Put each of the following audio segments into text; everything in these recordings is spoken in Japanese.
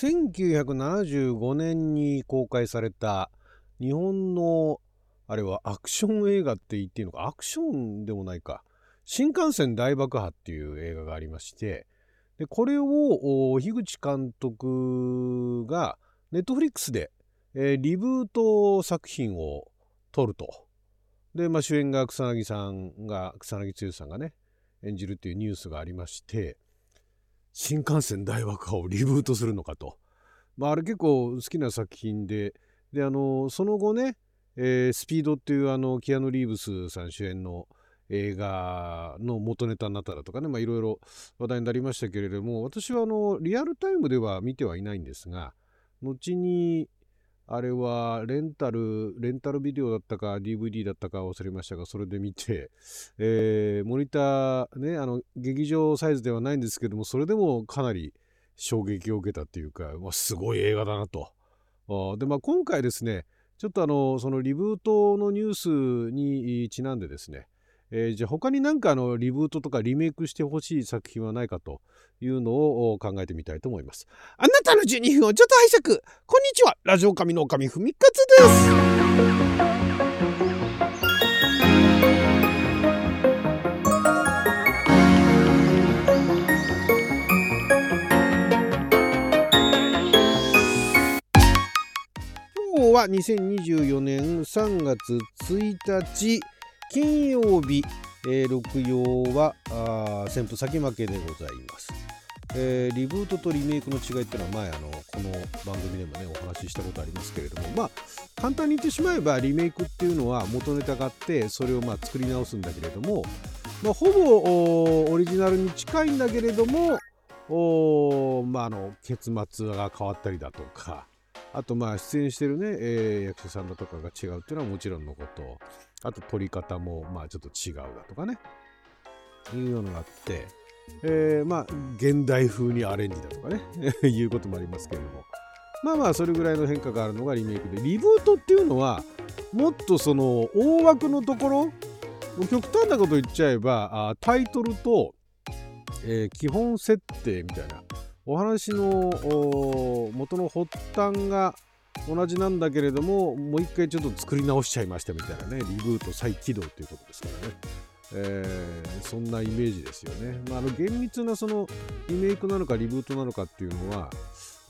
1975年に公開された日本のあれはアクション映画って言っていいのか？アクションでもないか。新幹線大爆破っていう映画がありまして。でこれを樋口監督がネットフリックスで、えー、リブート作品を撮ると。で、まあ、主演が草薙さんが草薙剛さんがね演じるっていうニュースがありまして。新幹線大爆破をリブートするのかと。まあ、あれ結構好きな作品で、で、あの、その後ね、えー、スピードっていうあの、キアヌ・リーブスさん主演の映画の元ネタになったらとかね、まあいろいろ話題になりましたけれども、私はあの、リアルタイムでは見てはいないんですが、後に、あれはレンタル、レンタルビデオだったか DVD だったか忘れましたが、それで見て、えー、モニターね、あの、劇場サイズではないんですけども、それでもかなり衝撃を受けたっていうか、まあ、すごい映画だなと。で、まあ今回ですね、ちょっとあの、そのリブートのニュースにちなんでですね、えー、じゃあ他になんかあのリブートとかリメイクしてほしい作品はないかというのを考えてみたいと思います。あなたの12分をちょっと拝借。こんにちは。ラジオ神の神ふみかつです。今日は2024年3月1日。金曜日、えー、六曜は旋風先負けでございます、えー、リブートとリメイクの違いっていうのは前あのこの番組でもねお話ししたことありますけれどもまあ簡単に言ってしまえばリメイクっていうのは元ネタがあってそれをまあ作り直すんだけれども、まあ、ほぼオリジナルに近いんだけれどもお、まあ、あの結末が変わったりだとかあとまあ出演してるね、えー、役者さんだとかが違うっていうのはもちろんのこと。あと撮り方もまあちょっと違うだとかね。いうのがあって、えー、まあ現代風にアレンジだとかね。いうこともありますけれども。まあまあそれぐらいの変化があるのがリメイクで。リブートっていうのはもっとその大枠のところ極端なこと言っちゃえばタイトルと、えー、基本設定みたいな。お話の元の発端が同じなんだけれどももう一回ちょっと作り直しちゃいましたみたいなねリブート再起動ということですからね、えー、そんなイメージですよね、まあ、あの厳密なそのリメイクなのかリブートなのかっていうのは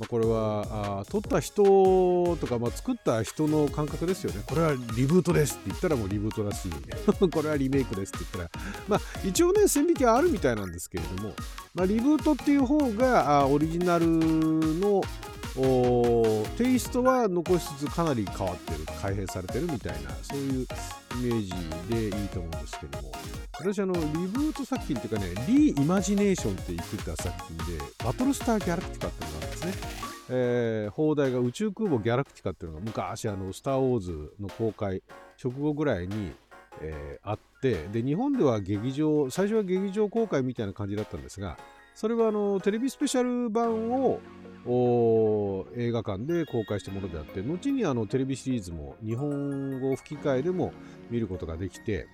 まあ、これはあ撮った人とか、まあ、作った人の感覚ですよね。これはリブートですって言ったらもうリブートらしい。これはリメイクですって言ったら、まあ、一応ね、線引きはあるみたいなんですけれども、まあ、リブートっていう方があオリジナルのテイストは残しつつかなり変わってる改変されてるみたいなそういうイメージでいいと思うんですけども。私あのリブート作品っていうかねリーイマジネーションって言ってた作品でバトルスターギャラクティカっていうのがあるんですね、えー、放題が宇宙空母ギャラクティカっていうのが昔あのスター・ウォーズの公開直後ぐらいにえー、あってで日本では劇場最初は劇場公開みたいな感じだったんですがそれはあのテレビスペシャル版をお映画館で公開したものであって後にあのテレビシリーズも日本語吹き替えでも見ることができて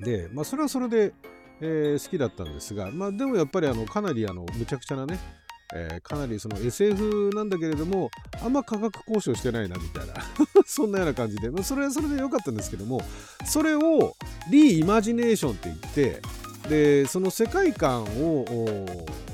で、まあ、それはそれで、えー、好きだったんですが、まあ、でもやっぱりあのかなりあのむちゃくちゃなね、えー、かなりその SF なんだけれどもあんま価格交渉してないなみたいな そんなような感じで、まあ、それはそれで良かったんですけどもそれをリイマジネーションって言ってでその世界観を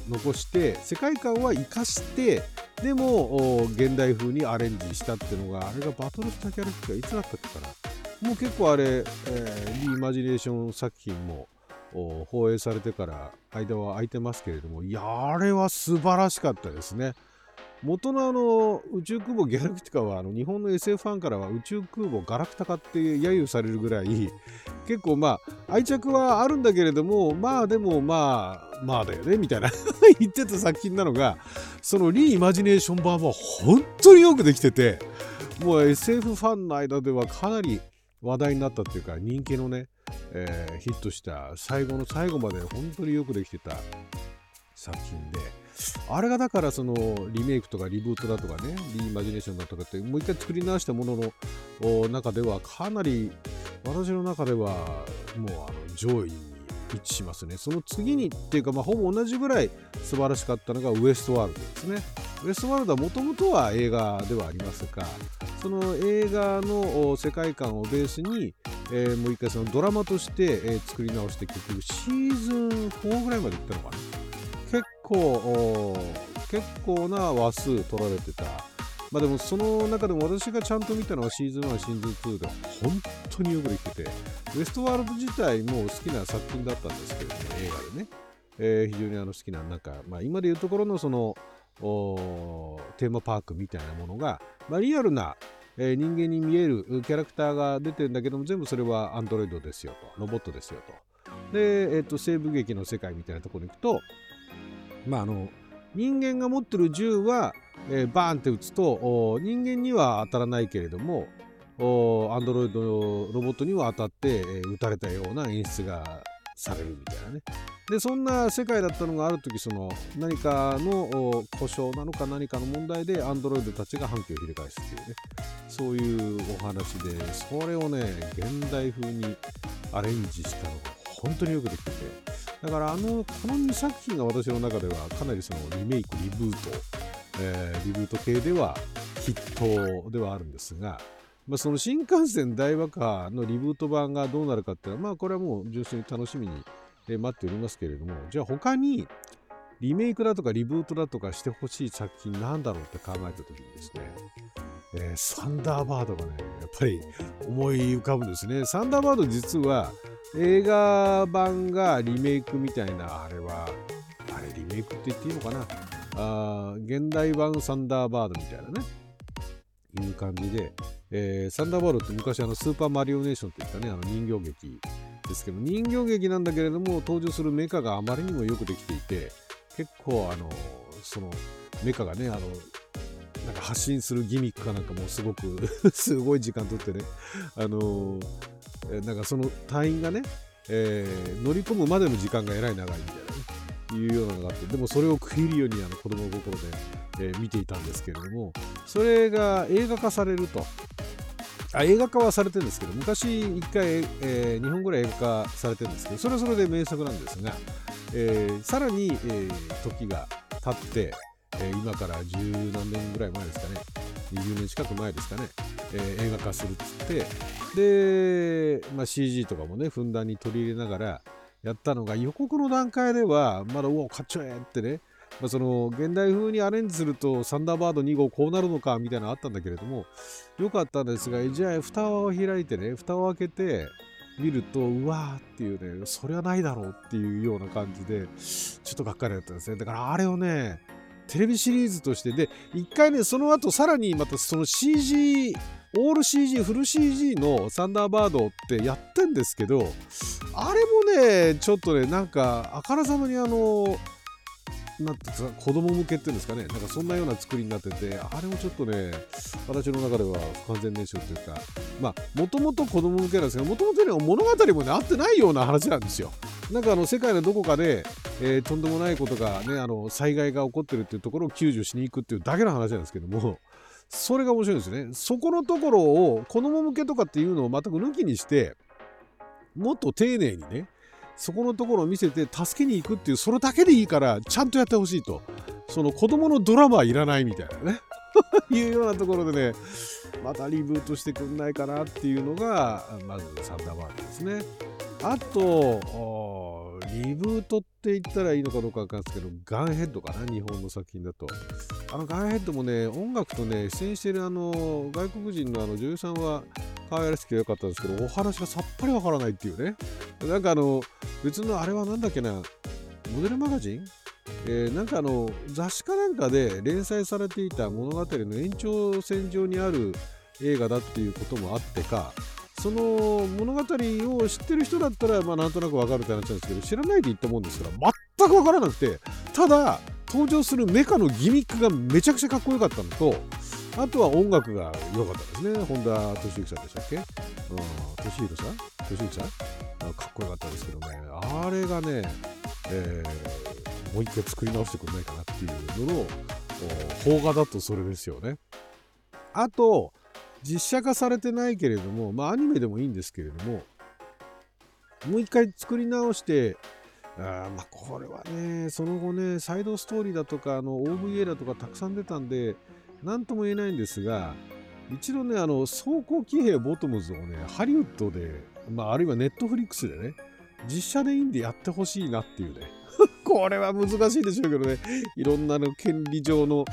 残して世界観は生かしてでも現代風にアレンジしたっていうのがあれがバトルスタキャラクターいつだったっけかなもう結構あれ、えー、リーイマジネーション作品も放映されてから間は空いてますけれどもいやあれは素晴らしかったですね。元のあの宇宙空母ギャラクティカはあの日本の SF ファンからは宇宙空母ガラクタカって揶揄されるぐらい結構まあ愛着はあるんだけれどもまあでもまあまあだよねみたいな 言ってた作品なのがそのリーイマジネーション版は本当によくできててもう SF ファンの間ではかなり話題になったっていうか人気のね、えー、ヒットした最後の最後まで本当によくできてた作品で。あれがだからそのリメイクとかリブートだとかねリーマジネーションだとかってもう一回作り直したものの中ではかなり私の中ではもうあの上位に一致しますね。その次にっていうか、ま、ほぼ同じぐらい素晴らしかったのがウエストワールドですね。ウエストワールドはもともとは映画ではありますがその映画の世界観をベースに、えー、もう一回そのドラマとして、えー、作り直して結局シーズン4ぐらいまでいったのかな。構結構な話数取られてた。まあでもその中でも私がちゃんと見たのはシーズン1、シーズン2で本当によくできてて、ウエストワールド自体も好きな作品だったんですけれども、映画でね、えー、非常にあの好きな、なんか、まあ今でいうところのその、テーマパークみたいなものが、まあ、リアルな、えー、人間に見えるキャラクターが出てるんだけども全部それはアンドロイドですよとロボットですよと。で、えーと、西部劇の世界みたいなところに行くとまああの人間が持ってる銃は、えー、バーンって撃つと人間には当たらないけれどもアンドロイドロボットには当たって、えー、撃たれたような演出がされるみたいなね。でそんな世界だったのがある時その何かの故障なのか何かの問題でアンドロイドたちが反旗を翻すっていうね。そういうお話でそれをね現代風にアレンジしたのが本当によくできてて。だからあのこの2作品が私の中ではかなりそのリメイクリブート、えー、リブート系ではヒットではあるんですがまあ、その新幹線大爆破のリブート版がどうなるかっていうのは、まあ、これはもう純粋に楽しみに待っておりますけれども、じゃあ他にリメイクだとかリブートだとかしてほしい作品なんだろうって考えた時にですね、えー、サンダーバードがね、やっぱり思い浮かぶんですね。サンダーバード実は映画版がリメイクみたいな、あれは、あれリメイクって言っていいのかな？あ現代版サンダーバードみたいなね、いう感じで、えー、サンダーバードって昔あのスーパーマリオネーションって言ったね、あの人形劇ですけど、人形劇なんだけれども、登場するメカがあまりにもよくできていて、結構あの、そのメカがね、あの、なんか発信するギミックかなんかもすごく すごい時間とってね、あのなんかその隊員がね、えー、乗り込むまでの時間がえらい長いみたいなね、いうようなのがあって、でもそれを食いるようにあの子供心で、えー、見ていたんですけれども、それが映画化されると。あ映画化はされてるんですけど、昔一回、えー、日本ぐらい映画化されてるんですけど、それはそれで名作なんですが、えー、さらに、えー、時が経って、えー、今から十何年ぐらい前ですかね、20年近く前ですかね、えー、映画化するっつって、で、まあ、CG とかもね、ふんだんに取り入れながらやったのが、予告の段階では、まだ、おお、かっちょえってね、まあ、その現代風にアレンジするとサンダーバード2号こうなるのかみたいなのあったんだけれどもよかったんですがじゃあ蓋を開いてね蓋を開けて見るとうわーっていうねそれはないだろうっていうような感じでちょっとがっかりだったんですね。だからあれをねテレビシリーズとして。で1回ねその後さらにまたその CG オール CG フル CG のサンダーバードってやってんですけどあれもねちょっとねなんかあからさまにあのなって子供向けっていうんですかね。なんかそんなような作りになっててあれもちょっとね私の中では不完全燃焼というかまあもともと子供向けなんですけどもともとね物語もね合ってないような話なんですよ。なんかあの世界のどこかで、えー、とんでもないことがねあの災害が起こってるっていうところを救助しに行くっていうだけの話なんですけどもそれが面白いですね。そこのところを子供向けとかっていうのを全く抜きにしてもっと丁寧にねそこのところを見せて助けに行くっていうそれだけでいいからちゃんとやってほしいと。その子供のドラマはいらないみたいなね。いうようなところでねまたリブートしてくんないかなっていうのがまずサンダーバードですね。あとリブートって言ったらいいのかどうかわかんないですけどガンヘッドかな日本の作品だと。あのガンヘッドもね音楽とね出演してるあの外国人のあの女優さんは可愛らしくてよかったんですけどお話がさっぱりわからないっていうね。なんかあの別のあれはなんだっけなモデルマガジン？えー、なんかあの雑誌かなんかで連載されていた物語の延長線上にある映画だっていうこともあってかその物語を知ってる人だったらまあなんとなくわかるって話なんですけど知らないで言ったもんですから全くわからなくてただ登場するメカのギミックがめちゃくちゃかっこよかったのとあとは音楽が良かったですね本田敏之さんでしたっけ、うん、敏弘さん。敏之さん。かっこよかったですけどねあれがね、えー、もう一回作り直してくれないかなっていうのの邦画だとそれですよね。あと実写化されてないけれどもまあアニメでもいいんですけれどももう一回作り直してあまあこれはねその後ねサイドストーリーだとかあの OVA だとかたくさん出たんで何とも言えないんですが一度ねあの走行騎兵ボトムズをねハリウッドで、まあ、あるいはネットフリックスでね実写でいいんでやってほしいなっていうね。これは難しいでしょうけどね。いろんなの権利上の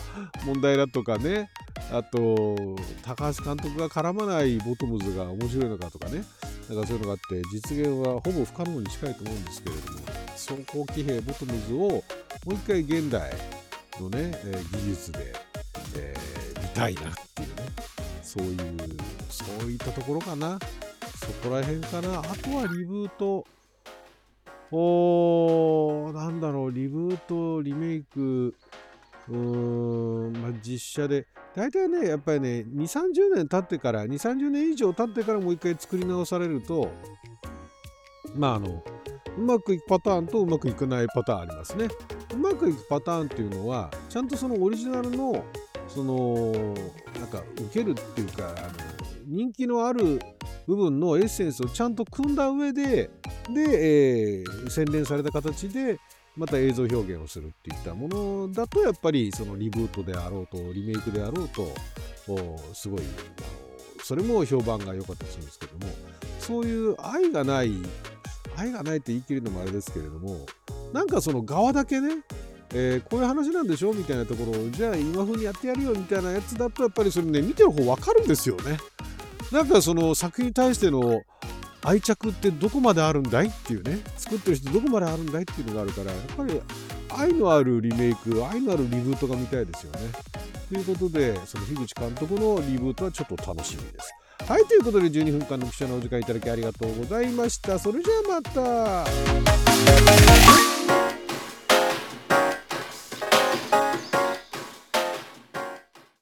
問題だとかね。あと高橋監督が絡まないボトムズが面白いのかとかね。なんかそういうのがあって実現はほぼ不可能に近いと思うんですけれども走行騎兵ボトムズをもう一回現代のね、えー、技術で、えー、見たいなっていうね。そういうそういったところかな。そこら辺かな。あとはリブート。おーなんだろう。リブートリメイク。うーんまあ実写で大体ねやっぱりね2 3 0年経ってから2 3 0年以上経ってからもう一回作り直されるとまああのうまくいくパターンとうまくいかないパターンありますね。うまくいくパターンっていうのはちゃんとそのオリジナルのそのなんか受けるっていうかあの人気のある部分のエッセンスをちゃんと組んだ上でで、えー、洗練された形でまた映像表現をするっていったものだとやっぱりそのリブートであろうとリメイクであろうとすごいそれも評判が良かったりするんですけどもそういう愛がない愛がないって言い切るのもあれですけれどもなんかその側だけねえー、こういう話なんでしょみたいなところをじゃあ今風にやってやるよみたいなやつだとやっぱりそれね見てる方分かるんですよね。なんかその作品に対しての愛着ってどこまであるんだいっていうね作ってる人どこまであるんだいっていうのがあるからやっぱり愛のあるリメイク愛のあるリブートが見たいですよね。ということでその樋口監督のリブートはちょっと楽しみです。はいということで12分間の記者のお時間いただきありがとうございました。それじゃあまた